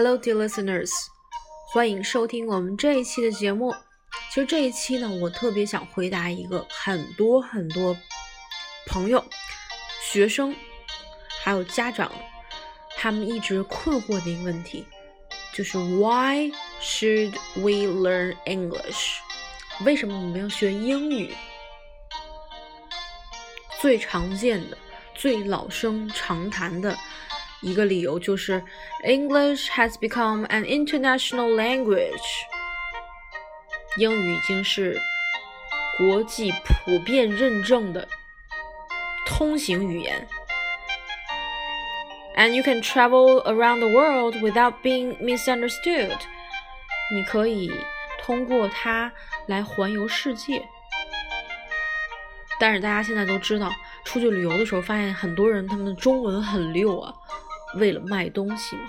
Hello, dear listeners，欢迎收听我们这一期的节目。其实这一期呢，我特别想回答一个很多很多朋友、学生还有家长他们一直困惑的一个问题，就是 Why should we learn English？为什么我们要学英语？最常见的、最老生常谈的。一个理由就是 English has become an international language，英语已经是国际普遍认证的通行语言。And you can travel around the world without being misunderstood。你可以通过它来环游世界。但是大家现在都知道，出去旅游的时候，发现很多人他们的中文很溜啊。为了卖东西嘛。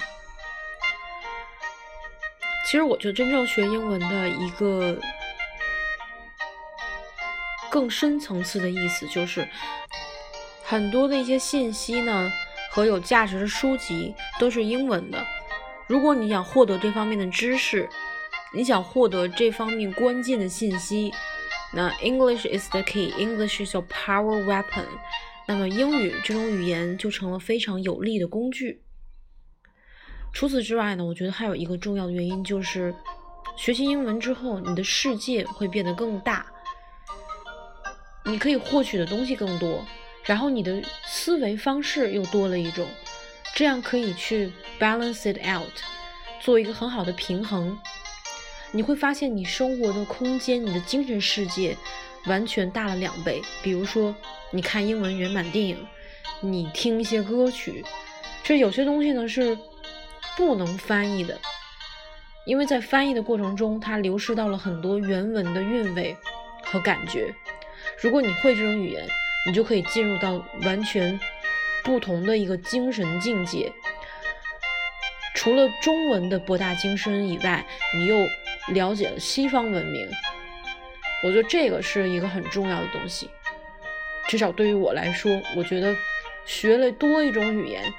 其实我觉得真正学英文的一个更深层次的意思，就是很多的一些信息呢和有价值的书籍都是英文的。如果你想获得这方面的知识，你想获得这方面关键的信息，那 English is the key. English is your power weapon. 那么英语这种语言就成了非常有力的工具。除此之外呢，我觉得还有一个重要的原因就是，学习英文之后，你的世界会变得更大，你可以获取的东西更多，然后你的思维方式又多了一种，这样可以去 balance it out，做一个很好的平衡。你会发现你生活的空间，你的精神世界完全大了两倍。比如说。你看英文原版电影，你听一些歌曲，这有些东西呢是不能翻译的，因为在翻译的过程中，它流失到了很多原文的韵味和感觉。如果你会这种语言，你就可以进入到完全不同的一个精神境界。除了中文的博大精深以外，你又了解了西方文明，我觉得这个是一个很重要的东西。至少对于我来说，我觉得学了多一种语言，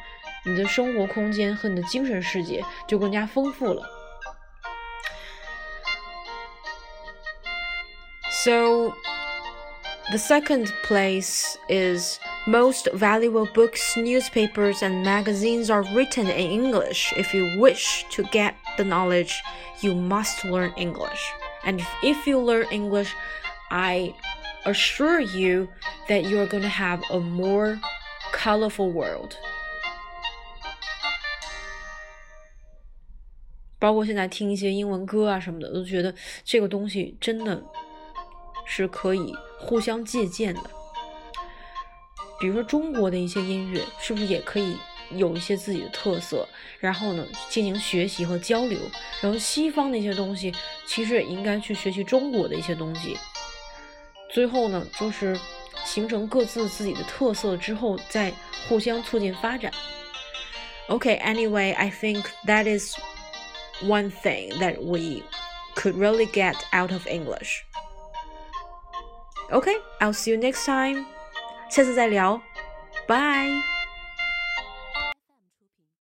你的生活空间和你的精神世界就更加丰富了。So, the second place is most valuable books, newspapers, and magazines are written in English. If you wish to get the knowledge, you must learn English. And if, you learn English, I assure you that you are going to have a more colorful world. 包括现在听一些英文歌啊什么的，都觉得这个东西真的是可以互相借鉴的。比如说中国的一些音乐，是不是也可以有一些自己的特色？然后呢，进行学习和交流。然后西方的一些东西，其实也应该去学习中国的一些东西。最后呢，就是形成各自自己的特色之后，再互相促进发展。OK，Anyway，I think that is one thing that we could really get out of English. OK，I'll see you next time. 下次再聊，Bye.